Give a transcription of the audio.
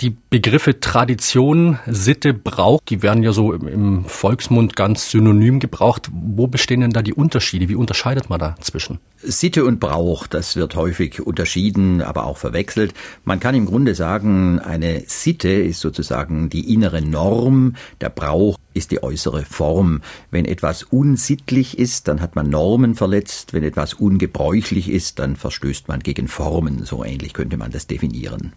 Die Begriffe Tradition, Sitte, Brauch, die werden ja so im Volksmund ganz synonym gebraucht. Wo bestehen denn da die Unterschiede? Wie unterscheidet man da zwischen? Sitte und Brauch, das wird häufig unterschieden, aber auch verwechselt. Man kann im Grunde sagen, eine Sitte ist sozusagen die innere Norm, der Brauch ist die äußere Form. Wenn etwas unsittlich ist, dann hat man Normen verletzt, wenn etwas ungebräuchlich ist, dann verstößt man gegen Formen, so ähnlich könnte man das definieren.